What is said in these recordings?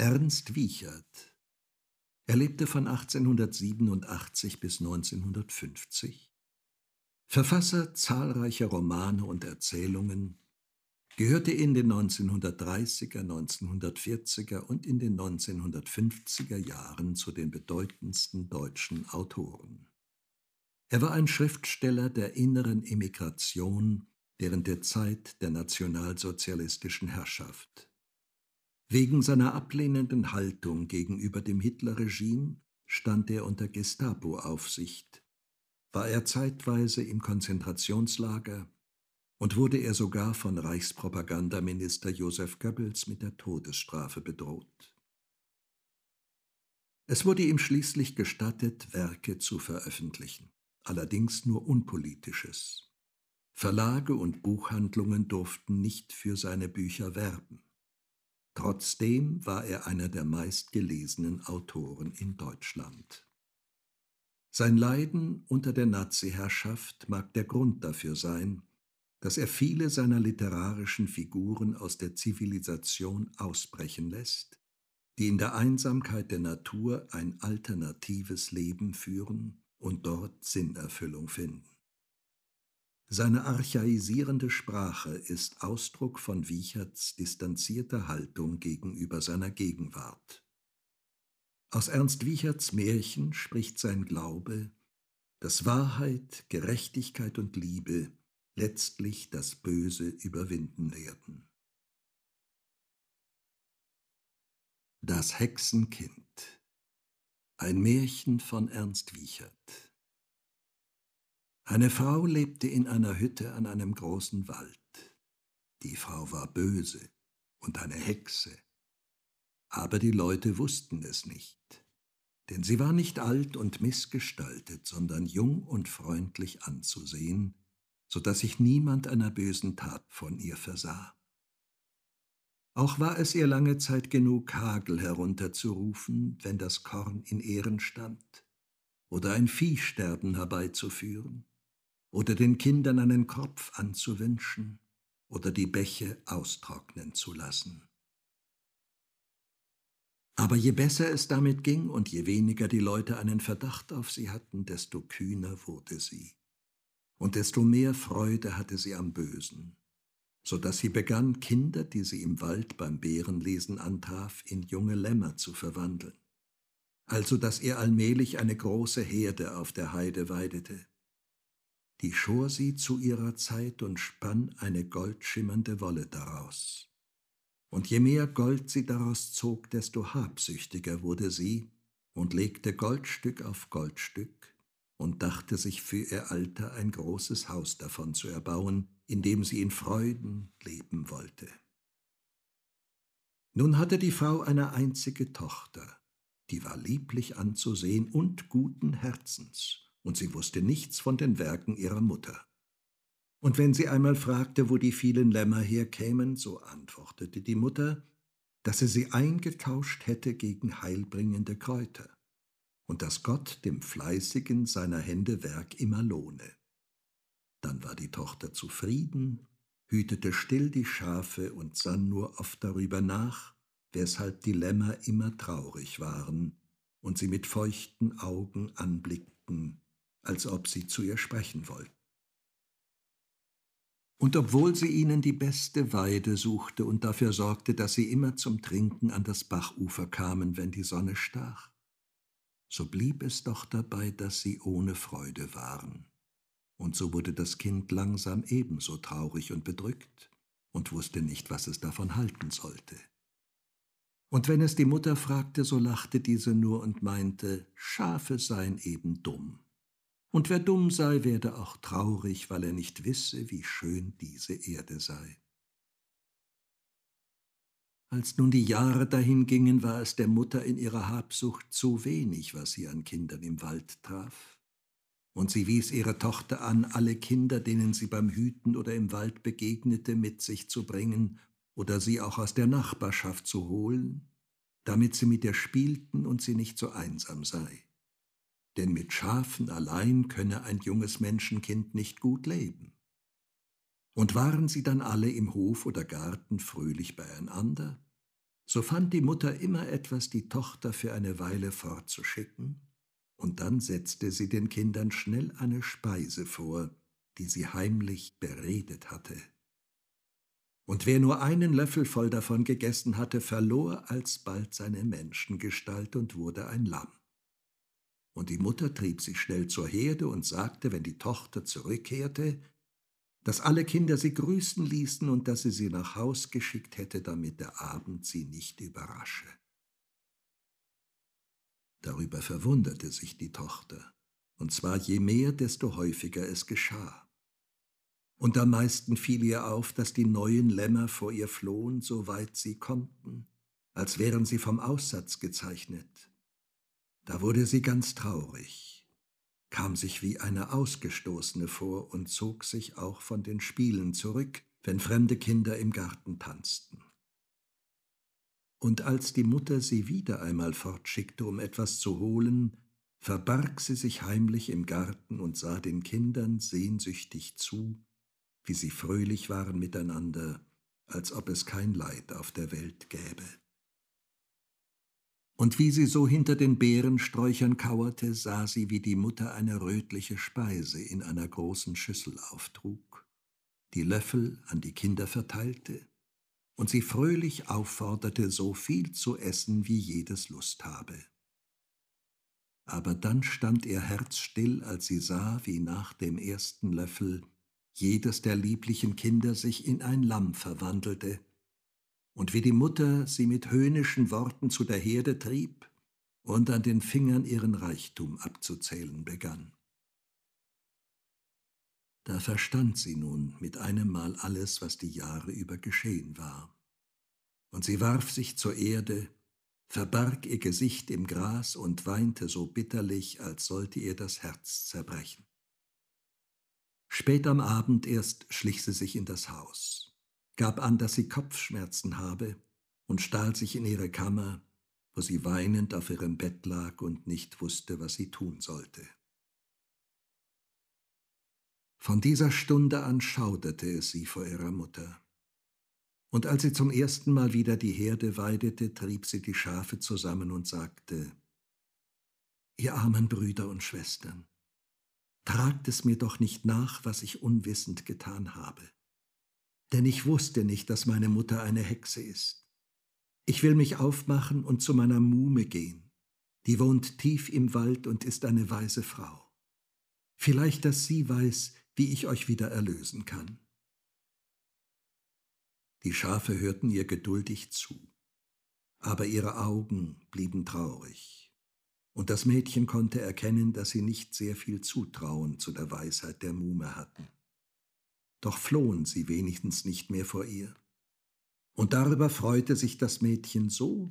Ernst Wiechert. Er lebte von 1887 bis 1950. Verfasser zahlreicher Romane und Erzählungen, gehörte in den 1930er, 1940er und in den 1950er Jahren zu den bedeutendsten deutschen Autoren. Er war ein Schriftsteller der inneren Emigration während der Zeit der nationalsozialistischen Herrschaft. Wegen seiner ablehnenden Haltung gegenüber dem Hitlerregime stand er unter Gestapo-Aufsicht, war er zeitweise im Konzentrationslager und wurde er sogar von Reichspropagandaminister Josef Goebbels mit der Todesstrafe bedroht. Es wurde ihm schließlich gestattet, Werke zu veröffentlichen, allerdings nur unpolitisches. Verlage und Buchhandlungen durften nicht für seine Bücher werben. Trotzdem war er einer der meistgelesenen Autoren in Deutschland. Sein Leiden unter der Nazi-Herrschaft mag der Grund dafür sein, dass er viele seiner literarischen Figuren aus der Zivilisation ausbrechen lässt, die in der Einsamkeit der Natur ein alternatives Leben führen und dort Sinnerfüllung finden. Seine archaisierende Sprache ist Ausdruck von Wiecherts distanzierter Haltung gegenüber seiner Gegenwart. Aus Ernst Wiecherts Märchen spricht sein Glaube, dass Wahrheit, Gerechtigkeit und Liebe letztlich das Böse überwinden werden. Das Hexenkind Ein Märchen von Ernst Wiechert Eine Frau lebte in einer Hütte an einem großen Wald. Die Frau war böse und eine Hexe. Aber die Leute wussten es nicht, denn sie war nicht alt und missgestaltet, sondern jung und freundlich anzusehen, so dass sich niemand einer bösen Tat von ihr versah. Auch war es ihr lange Zeit genug, Hagel herunterzurufen, wenn das Korn in Ehren stand, oder ein Viehsterben herbeizuführen, oder den Kindern einen Kopf anzuwünschen, oder die Bäche austrocknen zu lassen. Aber je besser es damit ging und je weniger die Leute einen Verdacht auf sie hatten, desto kühner wurde sie und desto mehr Freude hatte sie am Bösen, so dass sie begann, Kinder, die sie im Wald beim Bärenlesen antraf, in junge Lämmer zu verwandeln, also dass ihr allmählich eine große Herde auf der Heide weidete. Die schor sie zu ihrer Zeit und spann eine goldschimmernde Wolle daraus. Und je mehr Gold sie daraus zog, desto habsüchtiger wurde sie und legte Goldstück auf Goldstück, und dachte sich für ihr Alter ein großes Haus davon zu erbauen, in dem sie in Freuden leben wollte. Nun hatte die Frau eine einzige Tochter, die war lieblich anzusehen und guten Herzens, und sie wusste nichts von den Werken ihrer Mutter. Und wenn sie einmal fragte, wo die vielen Lämmer herkämen, so antwortete die Mutter, dass sie sie eingetauscht hätte gegen heilbringende Kräuter und dass Gott dem Fleißigen seiner Hände Werk immer lohne. Dann war die Tochter zufrieden, hütete still die Schafe und sann nur oft darüber nach, weshalb die Lämmer immer traurig waren und sie mit feuchten Augen anblickten, als ob sie zu ihr sprechen wollten. Und obwohl sie ihnen die beste Weide suchte und dafür sorgte, dass sie immer zum Trinken an das Bachufer kamen, wenn die Sonne stach, so blieb es doch dabei, dass sie ohne Freude waren. Und so wurde das Kind langsam ebenso traurig und bedrückt und wusste nicht, was es davon halten sollte. Und wenn es die Mutter fragte, so lachte diese nur und meinte, Schafe seien eben dumm. Und wer dumm sei, werde auch traurig, weil er nicht wisse, wie schön diese Erde sei. Als nun die Jahre dahingingen, war es der Mutter in ihrer Habsucht zu wenig, was sie an Kindern im Wald traf. Und sie wies ihre Tochter an, alle Kinder, denen sie beim Hüten oder im Wald begegnete, mit sich zu bringen oder sie auch aus der Nachbarschaft zu holen, damit sie mit ihr spielten und sie nicht so einsam sei. Denn mit Schafen allein könne ein junges Menschenkind nicht gut leben. Und waren sie dann alle im Hof oder Garten fröhlich beieinander, So fand die Mutter immer etwas, die Tochter für eine Weile fortzuschicken, und dann setzte sie den Kindern schnell eine Speise vor, die sie heimlich beredet hatte. Und wer nur einen Löffel voll davon gegessen hatte, verlor alsbald seine Menschengestalt und wurde ein Lamm. Und die Mutter trieb sich schnell zur Herde und sagte, wenn die Tochter zurückkehrte, dass alle Kinder sie grüßen ließen und dass sie sie nach Haus geschickt hätte, damit der Abend sie nicht überrasche. Darüber verwunderte sich die Tochter, und zwar je mehr, desto häufiger es geschah. Und am meisten fiel ihr auf, dass die neuen Lämmer vor ihr flohen, so weit sie konnten, als wären sie vom Aussatz gezeichnet. Da wurde sie ganz traurig, kam sich wie eine Ausgestoßene vor und zog sich auch von den Spielen zurück, wenn fremde Kinder im Garten tanzten. Und als die Mutter sie wieder einmal fortschickte, um etwas zu holen, verbarg sie sich heimlich im Garten und sah den Kindern sehnsüchtig zu, wie sie fröhlich waren miteinander, als ob es kein Leid auf der Welt gäbe. Und wie sie so hinter den Beerensträuchern kauerte, sah sie, wie die Mutter eine rötliche Speise in einer großen Schüssel auftrug, die Löffel an die Kinder verteilte und sie fröhlich aufforderte, so viel zu essen, wie jedes Lust habe. Aber dann stand ihr Herz still, als sie sah, wie nach dem ersten Löffel jedes der lieblichen Kinder sich in ein Lamm verwandelte, und wie die Mutter sie mit höhnischen Worten zu der Herde trieb und an den Fingern ihren Reichtum abzuzählen begann. Da verstand sie nun mit einem Mal alles, was die Jahre über geschehen war. Und sie warf sich zur Erde, verbarg ihr Gesicht im Gras und weinte so bitterlich, als sollte ihr das Herz zerbrechen. Spät am Abend erst schlich sie sich in das Haus, gab an, dass sie Kopfschmerzen habe und stahl sich in ihre Kammer, wo sie weinend auf ihrem Bett lag und nicht wusste, was sie tun sollte. Von dieser Stunde an schauderte es sie vor ihrer Mutter. Und als sie zum ersten Mal wieder die Herde weidete, trieb sie die Schafe zusammen und sagte, Ihr armen Brüder und Schwestern, tragt es mir doch nicht nach, was ich unwissend getan habe. Denn ich wusste nicht, dass meine Mutter eine Hexe ist. Ich will mich aufmachen und zu meiner Muhme gehen. Die wohnt tief im Wald und ist eine weise Frau. Vielleicht, dass sie weiß, wie ich euch wieder erlösen kann. Die Schafe hörten ihr geduldig zu, aber ihre Augen blieben traurig und das Mädchen konnte erkennen, dass sie nicht sehr viel Zutrauen zu der Weisheit der Muhme hatten. Doch flohen sie wenigstens nicht mehr vor ihr. Und darüber freute sich das Mädchen so,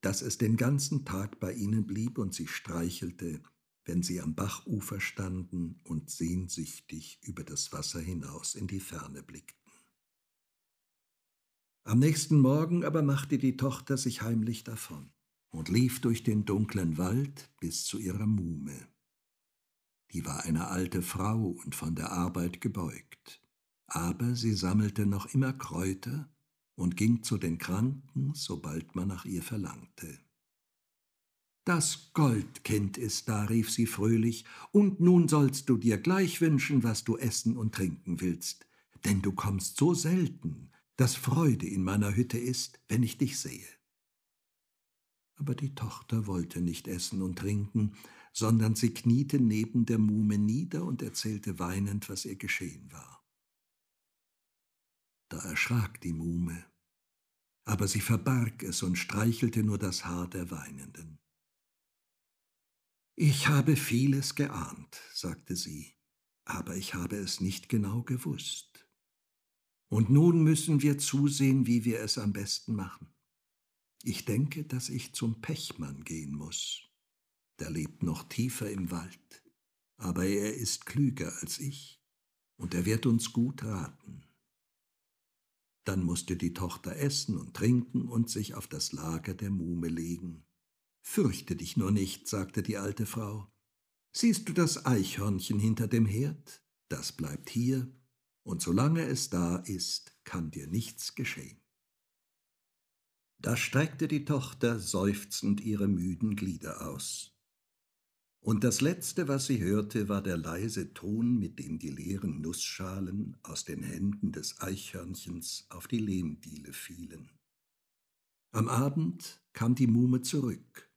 dass es den ganzen Tag bei ihnen blieb und sie streichelte, wenn sie am Bachufer standen und sehnsüchtig über das Wasser hinaus in die Ferne blickten. Am nächsten Morgen aber machte die Tochter sich heimlich davon und lief durch den dunklen Wald bis zu ihrer Muhme. Die war eine alte Frau und von der Arbeit gebeugt, aber sie sammelte noch immer Kräuter und ging zu den Kranken, sobald man nach ihr verlangte. Das Goldkind ist da, rief sie fröhlich, und nun sollst du dir gleich wünschen, was du essen und trinken willst, denn du kommst so selten, dass Freude in meiner Hütte ist, wenn ich dich sehe aber die Tochter wollte nicht essen und trinken, sondern sie kniete neben der Muhme nieder und erzählte weinend, was ihr geschehen war. Da erschrak die Muhme, aber sie verbarg es und streichelte nur das Haar der Weinenden. Ich habe vieles geahnt, sagte sie, aber ich habe es nicht genau gewusst. Und nun müssen wir zusehen, wie wir es am besten machen. Ich denke, dass ich zum Pechmann gehen muss. Der lebt noch tiefer im Wald, aber er ist klüger als ich, und er wird uns gut raten. Dann musste die Tochter essen und trinken und sich auf das Lager der Muhme legen. Fürchte dich nur nicht, sagte die alte Frau. Siehst du das Eichhörnchen hinter dem Herd? Das bleibt hier, und solange es da ist, kann dir nichts geschehen. Da streckte die Tochter seufzend ihre müden Glieder aus. Und das Letzte, was sie hörte, war der leise Ton, mit dem die leeren Nussschalen aus den Händen des Eichhörnchens auf die Lehmdiele fielen. Am Abend kam die Muhme zurück,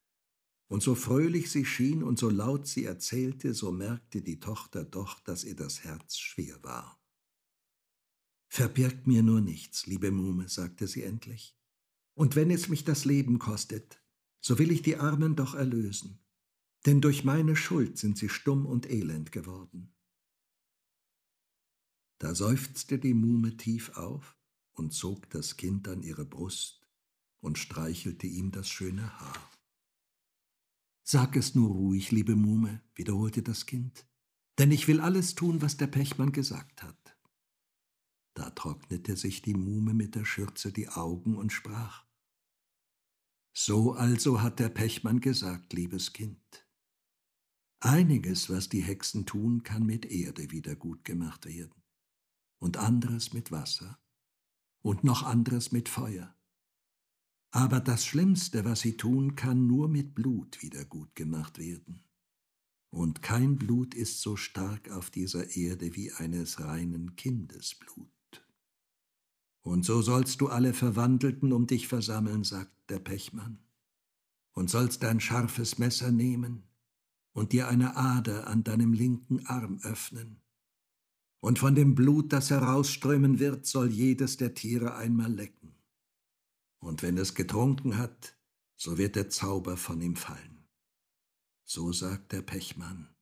und so fröhlich sie schien und so laut sie erzählte, so merkte die Tochter doch, dass ihr das Herz schwer war. Verbirgt mir nur nichts, liebe Muhme, sagte sie endlich. Und wenn es mich das Leben kostet, so will ich die Armen doch erlösen, denn durch meine Schuld sind sie stumm und elend geworden. Da seufzte die Muhme tief auf und zog das Kind an ihre Brust und streichelte ihm das schöne Haar. Sag es nur ruhig, liebe Muhme, wiederholte das Kind, denn ich will alles tun, was der Pechmann gesagt hat. Da trocknete sich die Muhme mit der Schürze die Augen und sprach So also hat der Pechmann gesagt, liebes Kind. Einiges, was die Hexen tun, kann mit Erde wieder gut gemacht werden, und anderes mit Wasser, und noch anderes mit Feuer. Aber das Schlimmste, was sie tun, kann nur mit Blut wieder gut gemacht werden. Und kein Blut ist so stark auf dieser Erde wie eines reinen Kindesblut. Und so sollst du alle Verwandelten um dich versammeln, sagt der Pechmann, und sollst dein scharfes Messer nehmen und dir eine Ader an deinem linken Arm öffnen. Und von dem Blut, das herausströmen wird, soll jedes der Tiere einmal lecken. Und wenn es getrunken hat, so wird der Zauber von ihm fallen. So sagt der Pechmann.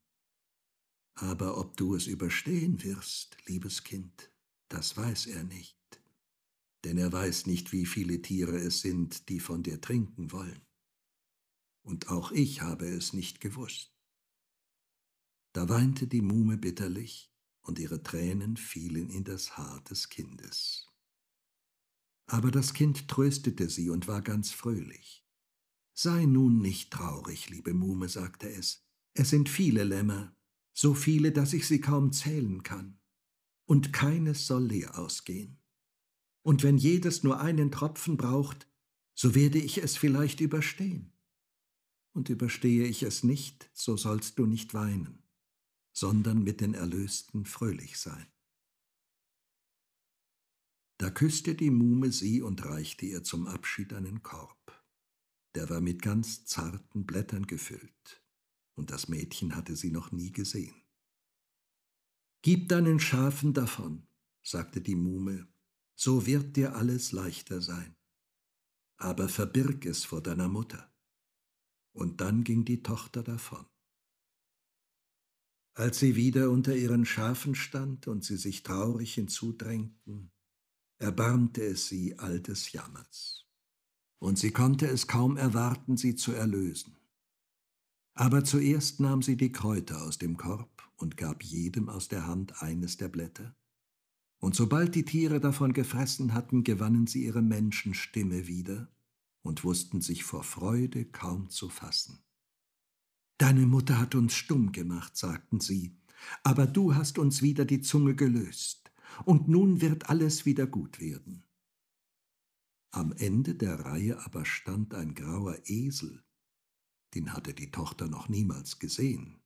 Aber ob du es überstehen wirst, liebes Kind, das weiß er nicht denn er weiß nicht, wie viele Tiere es sind, die von dir trinken wollen. Und auch ich habe es nicht gewusst. Da weinte die Muhme bitterlich, und ihre Tränen fielen in das Haar des Kindes. Aber das Kind tröstete sie und war ganz fröhlich. Sei nun nicht traurig, liebe Muhme, sagte es. Es sind viele Lämmer, so viele, dass ich sie kaum zählen kann, und keines soll leer ausgehen und wenn jedes nur einen Tropfen braucht, so werde ich es vielleicht überstehen. Und überstehe ich es nicht, so sollst du nicht weinen, sondern mit den Erlösten fröhlich sein. Da küsste die Muhme sie und reichte ihr zum Abschied einen Korb. Der war mit ganz zarten Blättern gefüllt, und das Mädchen hatte sie noch nie gesehen. Gib deinen Schafen davon, sagte die Muhme so wird dir alles leichter sein. Aber verbirg es vor deiner Mutter. Und dann ging die Tochter davon. Als sie wieder unter ihren Schafen stand und sie sich traurig hinzudrängten, erbarmte es sie all des Jammers. Und sie konnte es kaum erwarten, sie zu erlösen. Aber zuerst nahm sie die Kräuter aus dem Korb und gab jedem aus der Hand eines der Blätter, und sobald die Tiere davon gefressen hatten, gewannen sie ihre Menschenstimme wieder und wussten sich vor Freude kaum zu fassen. Deine Mutter hat uns stumm gemacht, sagten sie, aber du hast uns wieder die Zunge gelöst, und nun wird alles wieder gut werden. Am Ende der Reihe aber stand ein grauer Esel, den hatte die Tochter noch niemals gesehen,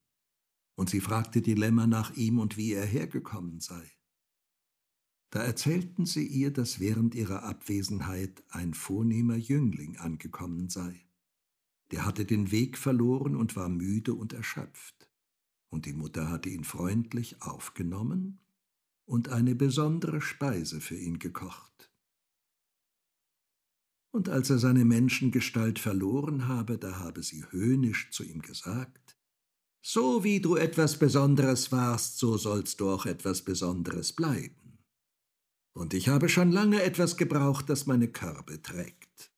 und sie fragte die Lämmer nach ihm und wie er hergekommen sei. Da erzählten sie ihr, dass während ihrer Abwesenheit ein vornehmer Jüngling angekommen sei. Der hatte den Weg verloren und war müde und erschöpft, und die Mutter hatte ihn freundlich aufgenommen und eine besondere Speise für ihn gekocht. Und als er seine Menschengestalt verloren habe, da habe sie höhnisch zu ihm gesagt, So wie du etwas Besonderes warst, so sollst du auch etwas Besonderes bleiben und ich habe schon lange etwas gebraucht, das meine Körbe trägt.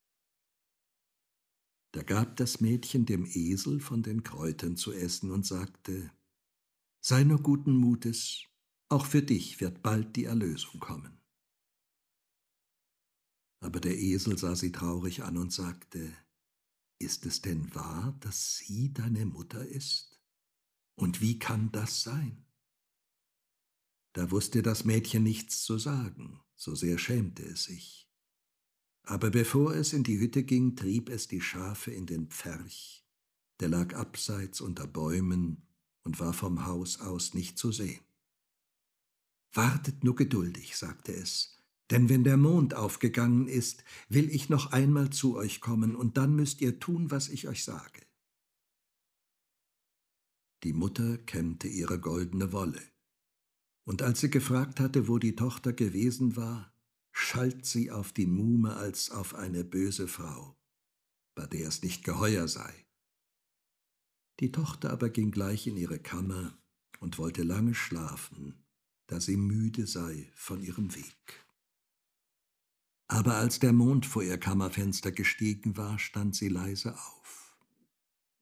Da gab das Mädchen dem Esel von den Kräutern zu essen und sagte, Sei nur guten Mutes, auch für dich wird bald die Erlösung kommen. Aber der Esel sah sie traurig an und sagte, Ist es denn wahr, dass sie deine Mutter ist? Und wie kann das sein? Da wusste das Mädchen nichts zu sagen, so sehr schämte es sich. Aber bevor es in die Hütte ging, trieb es die Schafe in den Pferch, der lag abseits unter Bäumen und war vom Haus aus nicht zu sehen. Wartet nur geduldig, sagte es, denn wenn der Mond aufgegangen ist, will ich noch einmal zu euch kommen, und dann müsst ihr tun, was ich euch sage. Die Mutter kämmte ihre goldene Wolle, und als sie gefragt hatte, wo die Tochter gewesen war, schalt sie auf die Muhme als auf eine böse Frau, bei der es nicht geheuer sei. Die Tochter aber ging gleich in ihre Kammer und wollte lange schlafen, da sie müde sei von ihrem Weg. Aber als der Mond vor ihr Kammerfenster gestiegen war, stand sie leise auf,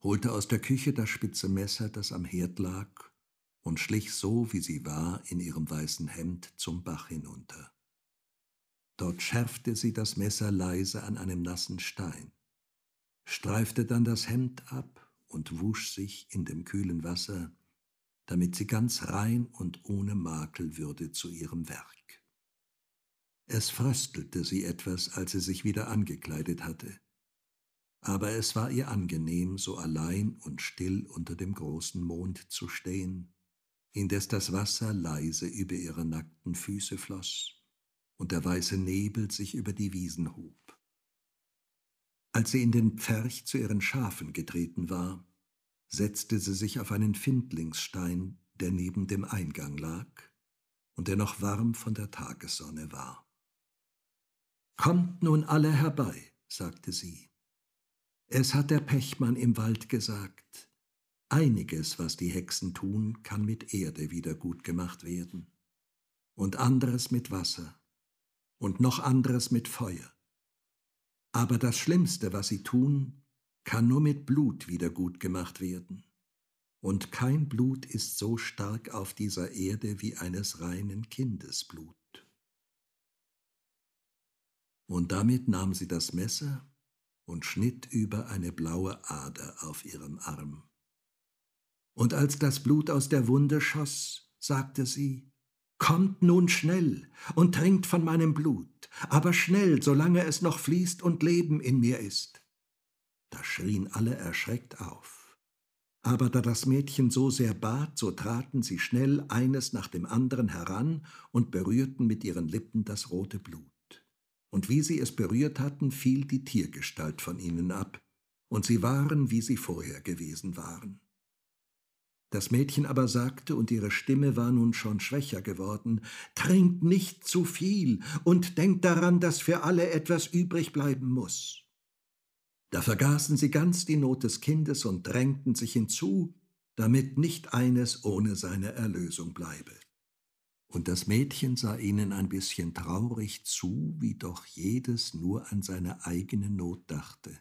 holte aus der Küche das spitze Messer, das am Herd lag, und schlich so, wie sie war, in ihrem weißen Hemd zum Bach hinunter. Dort schärfte sie das Messer leise an einem nassen Stein, streifte dann das Hemd ab und wusch sich in dem kühlen Wasser, damit sie ganz rein und ohne Makel würde zu ihrem Werk. Es fröstelte sie etwas, als sie sich wieder angekleidet hatte, aber es war ihr angenehm, so allein und still unter dem großen Mond zu stehen, indes das Wasser leise über ihre nackten Füße floß und der weiße Nebel sich über die Wiesen hob. Als sie in den Pferch zu ihren Schafen getreten war, setzte sie sich auf einen Findlingsstein, der neben dem Eingang lag und der noch warm von der Tagessonne war. Kommt nun alle herbei, sagte sie. Es hat der Pechmann im Wald gesagt, einiges, was die Hexen tun, kann mit Erde wieder gut gemacht werden, und anderes mit Wasser, und noch anderes mit Feuer. Aber das Schlimmste, was sie tun, kann nur mit Blut wieder gut gemacht werden. Und kein Blut ist so stark auf dieser Erde wie eines reinen Kindesblut. Und damit nahm sie das Messer und schnitt über eine blaue Ader auf ihrem Arm. Und als das Blut aus der Wunde schoss, sagte sie, Kommt nun schnell und trinkt von meinem Blut, aber schnell, solange es noch fließt und Leben in mir ist. Da schrien alle erschreckt auf. Aber da das Mädchen so sehr bat, so traten sie schnell eines nach dem anderen heran und berührten mit ihren Lippen das rote Blut. Und wie sie es berührt hatten, fiel die Tiergestalt von ihnen ab, und sie waren, wie sie vorher gewesen waren. Das Mädchen aber sagte, und ihre Stimme war nun schon schwächer geworden, Trinkt nicht zu viel und denkt daran, dass für alle etwas übrig bleiben muss. Da vergaßen sie ganz die Not des Kindes und drängten sich hinzu, damit nicht eines ohne seine Erlösung bleibe. Und das Mädchen sah ihnen ein bisschen traurig zu, wie doch jedes nur an seine eigene Not dachte,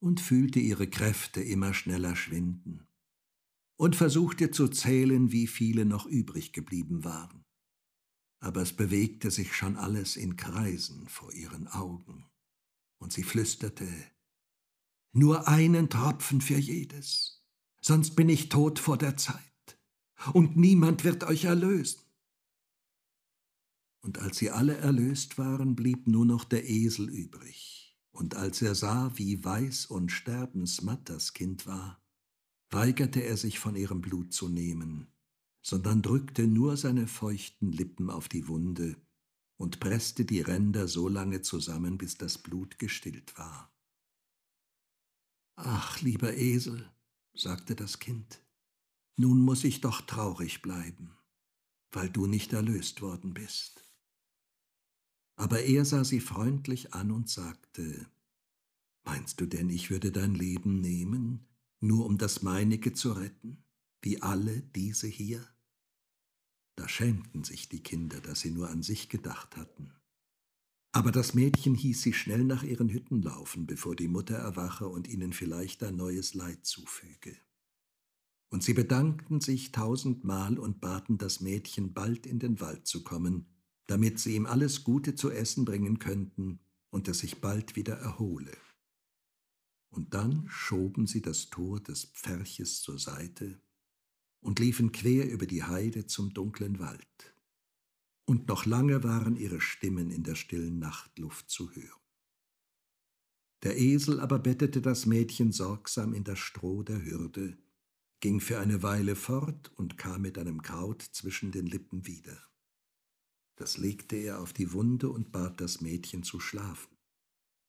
und fühlte ihre Kräfte immer schneller schwinden und versuchte zu zählen, wie viele noch übrig geblieben waren. Aber es bewegte sich schon alles in Kreisen vor ihren Augen, und sie flüsterte, Nur einen Tropfen für jedes, sonst bin ich tot vor der Zeit, und niemand wird euch erlösen. Und als sie alle erlöst waren, blieb nur noch der Esel übrig, und als er sah, wie weiß und sterbensmatt das Kind war, weigerte er sich von ihrem Blut zu nehmen, sondern drückte nur seine feuchten Lippen auf die Wunde und presste die Ränder so lange zusammen, bis das Blut gestillt war. Ach, lieber Esel, sagte das Kind, nun muss ich doch traurig bleiben, weil du nicht erlöst worden bist. Aber er sah sie freundlich an und sagte, Meinst du denn, ich würde dein Leben nehmen, nur um das meinige zu retten, wie alle diese hier? Da schämten sich die Kinder, dass sie nur an sich gedacht hatten. Aber das Mädchen hieß sie schnell nach ihren Hütten laufen, bevor die Mutter erwache und ihnen vielleicht ein neues Leid zufüge. Und sie bedankten sich tausendmal und baten das Mädchen, bald in den Wald zu kommen, damit sie ihm alles Gute zu essen bringen könnten und es sich bald wieder erhole und dann schoben sie das Tor des Pferches zur Seite und liefen quer über die Heide zum dunklen Wald. und noch lange waren ihre Stimmen in der stillen Nachtluft zu hören. Der Esel aber bettete das Mädchen sorgsam in das Stroh der Hürde, ging für eine Weile fort und kam mit einem Kraut zwischen den Lippen wieder. Das legte er auf die Wunde und bat das Mädchen zu schlafen,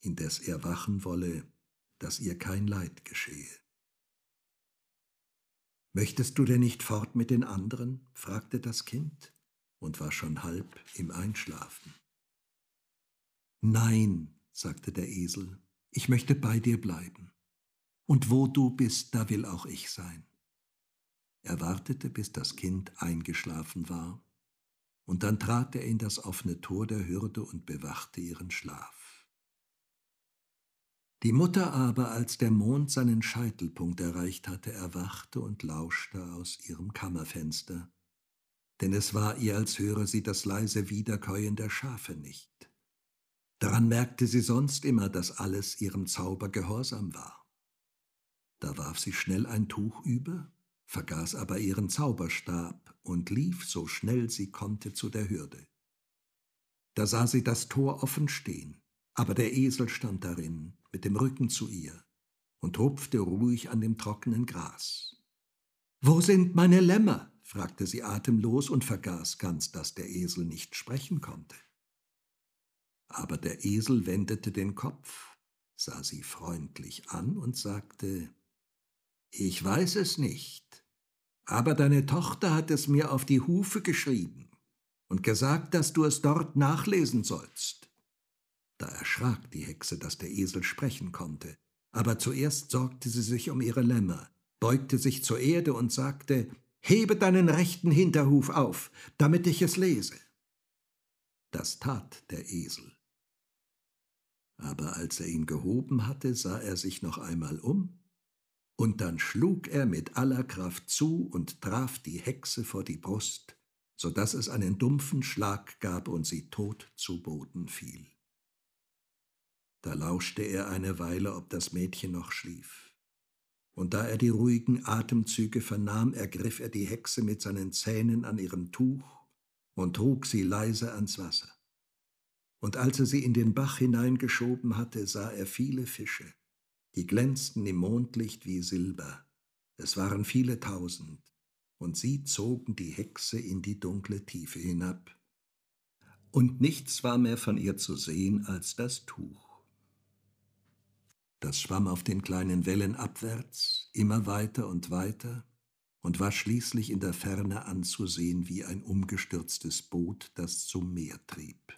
indes er wachen wolle, dass ihr kein Leid geschehe. Möchtest du denn nicht fort mit den anderen? fragte das Kind und war schon halb im Einschlafen. Nein, sagte der Esel, ich möchte bei dir bleiben. Und wo du bist, da will auch ich sein. Er wartete, bis das Kind eingeschlafen war, und dann trat er in das offene Tor der Hürde und bewachte ihren Schlaf. Die Mutter aber, als der Mond seinen Scheitelpunkt erreicht hatte, erwachte und lauschte aus ihrem Kammerfenster, denn es war ihr, als höre sie das leise Wiederkäuen der Schafe nicht. Daran merkte sie sonst immer, dass alles ihrem Zauber gehorsam war. Da warf sie schnell ein Tuch über, vergaß aber ihren Zauberstab und lief so schnell sie konnte zu der Hürde. Da sah sie das Tor offen stehen, aber der Esel stand darin, mit dem Rücken zu ihr, und rupfte ruhig an dem trockenen Gras. Wo sind meine Lämmer? fragte sie atemlos und vergaß ganz, dass der Esel nicht sprechen konnte. Aber der Esel wendete den Kopf, sah sie freundlich an und sagte, Ich weiß es nicht, aber deine Tochter hat es mir auf die Hufe geschrieben und gesagt, dass du es dort nachlesen sollst. Da erschrak die Hexe, dass der Esel sprechen konnte, aber zuerst sorgte sie sich um ihre Lämmer, beugte sich zur Erde und sagte, Hebe deinen rechten Hinterhuf auf, damit ich es lese. Das tat der Esel. Aber als er ihn gehoben hatte, sah er sich noch einmal um, und dann schlug er mit aller Kraft zu und traf die Hexe vor die Brust, so dass es einen dumpfen Schlag gab und sie tot zu Boden fiel. Da lauschte er eine Weile, ob das Mädchen noch schlief und da er die ruhigen Atemzüge vernahm, ergriff er die Hexe mit seinen Zähnen an ihrem Tuch und trug sie leise ans Wasser. Und als er sie in den Bach hineingeschoben hatte, sah er viele Fische, die glänzten im Mondlicht wie Silber. Es waren viele tausend, und sie zogen die Hexe in die dunkle Tiefe hinab. Und nichts war mehr von ihr zu sehen als das Tuch. Das schwamm auf den kleinen Wellen abwärts, immer weiter und weiter, und war schließlich in der Ferne anzusehen wie ein umgestürztes Boot, das zum Meer trieb.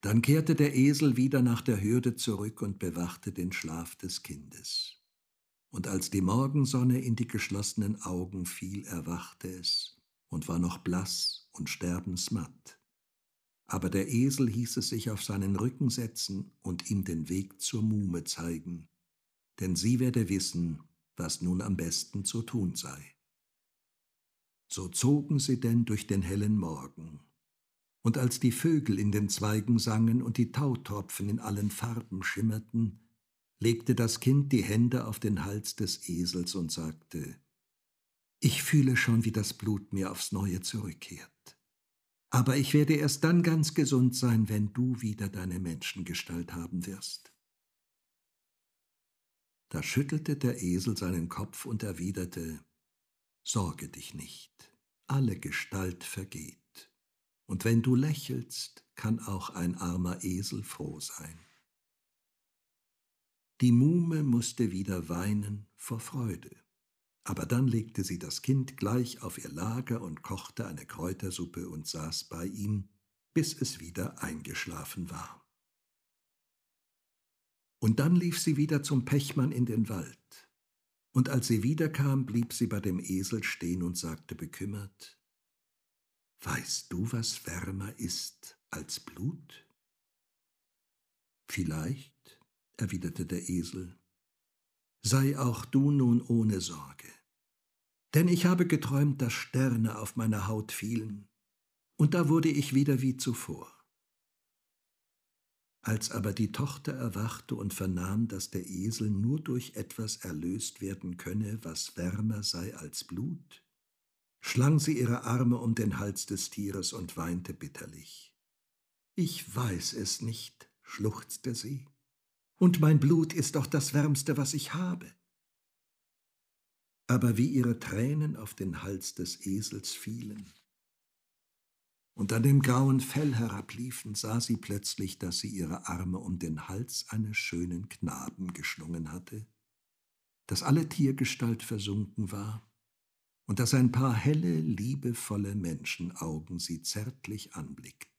Dann kehrte der Esel wieder nach der Hürde zurück und bewachte den Schlaf des Kindes. Und als die Morgensonne in die geschlossenen Augen fiel, erwachte es und war noch blass und sterbensmatt aber der Esel hieß es sich auf seinen Rücken setzen und ihm den Weg zur Muhme zeigen, denn sie werde wissen, was nun am besten zu tun sei. So zogen sie denn durch den hellen Morgen, und als die Vögel in den Zweigen sangen und die Tautropfen in allen Farben schimmerten, legte das Kind die Hände auf den Hals des Esels und sagte, Ich fühle schon, wie das Blut mir aufs neue zurückkehrt. Aber ich werde erst dann ganz gesund sein, wenn du wieder deine Menschengestalt haben wirst. Da schüttelte der Esel seinen Kopf und erwiderte, Sorge dich nicht, alle Gestalt vergeht, und wenn du lächelst, kann auch ein armer Esel froh sein. Die Muhme musste wieder weinen vor Freude. Aber dann legte sie das Kind gleich auf ihr Lager und kochte eine Kräutersuppe und saß bei ihm, bis es wieder eingeschlafen war. Und dann lief sie wieder zum Pechmann in den Wald, und als sie wiederkam, blieb sie bei dem Esel stehen und sagte bekümmert, Weißt du, was wärmer ist als Blut? Vielleicht, erwiderte der Esel, sei auch du nun ohne Sorge. Denn ich habe geträumt, dass Sterne auf meiner Haut fielen, und da wurde ich wieder wie zuvor. Als aber die Tochter erwachte und vernahm, dass der Esel nur durch etwas erlöst werden könne, was wärmer sei als Blut, schlang sie ihre Arme um den Hals des Tieres und weinte bitterlich. Ich weiß es nicht, schluchzte sie, und mein Blut ist doch das Wärmste, was ich habe. Aber wie ihre Tränen auf den Hals des Esels fielen und an dem grauen Fell herabliefen, sah sie plötzlich, dass sie ihre Arme um den Hals eines schönen Knaben geschlungen hatte, dass alle Tiergestalt versunken war und dass ein paar helle, liebevolle Menschenaugen sie zärtlich anblickten.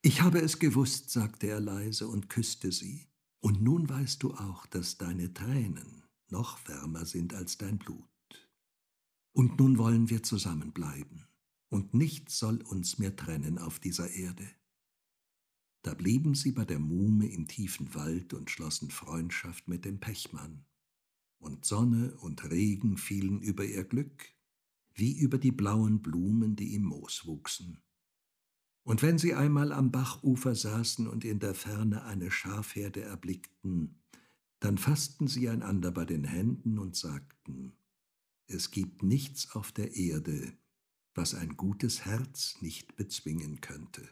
Ich habe es gewusst, sagte er leise und küsste sie, und nun weißt du auch, dass deine Tränen noch wärmer sind als dein Blut. Und nun wollen wir zusammenbleiben, und nichts soll uns mehr trennen auf dieser Erde. Da blieben sie bei der Muhme im tiefen Wald und schlossen Freundschaft mit dem Pechmann und Sonne und Regen fielen über ihr Glück, wie über die blauen Blumen, die im Moos wuchsen. Und wenn sie einmal am Bachufer saßen und in der Ferne eine Schafherde erblickten, dann fassten sie einander bei den Händen und sagten, es gibt nichts auf der Erde, was ein gutes Herz nicht bezwingen könnte.